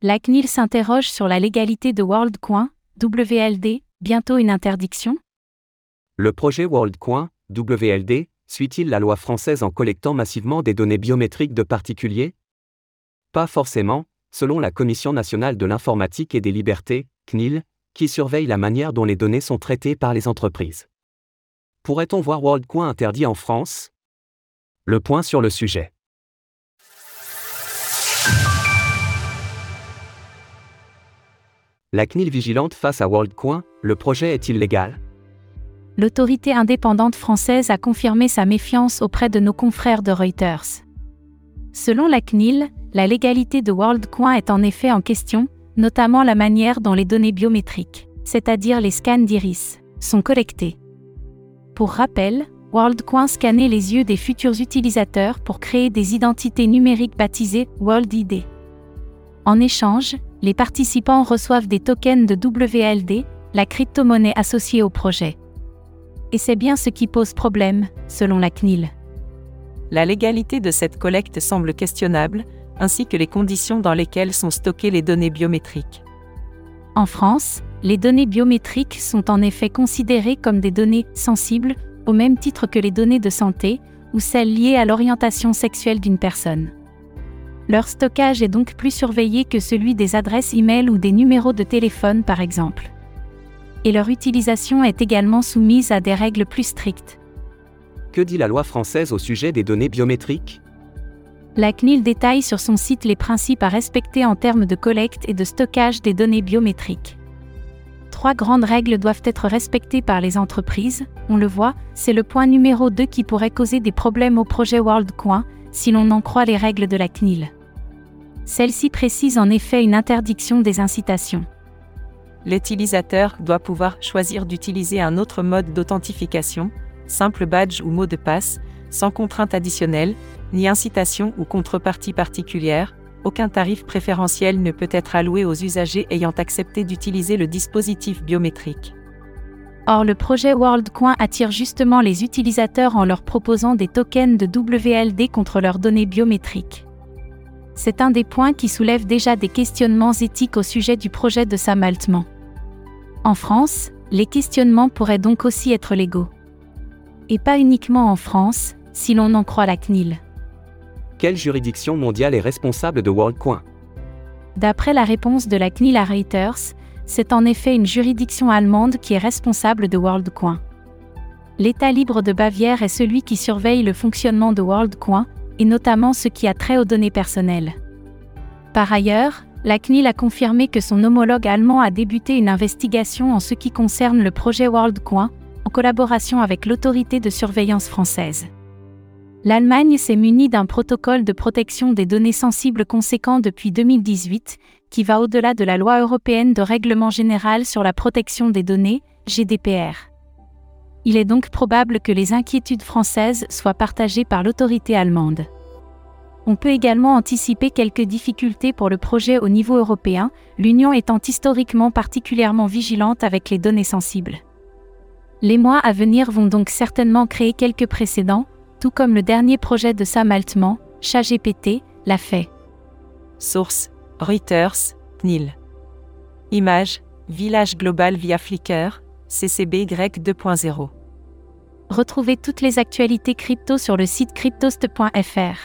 La CNIL s'interroge sur la légalité de WorldCoin, WLD, bientôt une interdiction? Le projet WorldCoin, WLD, suit-il la loi française en collectant massivement des données biométriques de particuliers? Pas forcément, selon la Commission nationale de l'informatique et des libertés, CNIL, qui surveille la manière dont les données sont traitées par les entreprises. Pourrait-on voir WorldCoin interdit en France? Le point sur le sujet. La CNIL vigilante face à WorldCoin, le projet est illégal L'autorité indépendante française a confirmé sa méfiance auprès de nos confrères de Reuters. Selon la CNIL, la légalité de WorldCoin est en effet en question, notamment la manière dont les données biométriques, c'est-à-dire les scans d'iris, sont collectées. Pour rappel, WorldCoin scannait les yeux des futurs utilisateurs pour créer des identités numériques baptisées WorldID. En échange, les participants reçoivent des tokens de WLD, la crypto-monnaie associée au projet. Et c'est bien ce qui pose problème, selon la CNIL. La légalité de cette collecte semble questionnable, ainsi que les conditions dans lesquelles sont stockées les données biométriques. En France, les données biométriques sont en effet considérées comme des données sensibles, au même titre que les données de santé, ou celles liées à l'orientation sexuelle d'une personne. Leur stockage est donc plus surveillé que celui des adresses e-mail ou des numéros de téléphone par exemple. Et leur utilisation est également soumise à des règles plus strictes. Que dit la loi française au sujet des données biométriques? La CNIL détaille sur son site les principes à respecter en termes de collecte et de stockage des données biométriques. Trois grandes règles doivent être respectées par les entreprises, on le voit, c'est le point numéro 2 qui pourrait causer des problèmes au projet WorldCoin, si l'on en croit les règles de la CNIL. Celle-ci précise en effet une interdiction des incitations. L'utilisateur doit pouvoir choisir d'utiliser un autre mode d'authentification, simple badge ou mot de passe, sans contrainte additionnelle, ni incitation ou contrepartie particulière, aucun tarif préférentiel ne peut être alloué aux usagers ayant accepté d'utiliser le dispositif biométrique. Or, le projet WorldCoin attire justement les utilisateurs en leur proposant des tokens de WLD contre leurs données biométriques. C'est un des points qui soulève déjà des questionnements éthiques au sujet du projet de Sam Altman. En France, les questionnements pourraient donc aussi être légaux. Et pas uniquement en France, si l'on en croit la CNIL. Quelle juridiction mondiale est responsable de WorldCoin? D'après la réponse de la CNIL à Reuters, c'est en effet une juridiction allemande qui est responsable de WorldCoin. L'État libre de Bavière est celui qui surveille le fonctionnement de WorldCoin, et notamment ce qui a trait aux données personnelles. Par ailleurs, la CNIL a confirmé que son homologue allemand a débuté une investigation en ce qui concerne le projet WorldCoin, en collaboration avec l'autorité de surveillance française. L'Allemagne s'est munie d'un protocole de protection des données sensibles conséquent depuis 2018, qui va au-delà de la loi européenne de règlement général sur la protection des données, GDPR. Il est donc probable que les inquiétudes françaises soient partagées par l'autorité allemande. On peut également anticiper quelques difficultés pour le projet au niveau européen, l'Union étant historiquement particulièrement vigilante avec les données sensibles. Les mois à venir vont donc certainement créer quelques précédents, tout comme le dernier projet de Sam Altman, ChatGPT, l'a fait. Source Reuters, CNIL. Image Village Global via Flickr, CCBY 2.0. Retrouvez toutes les actualités crypto sur le site cryptost.fr.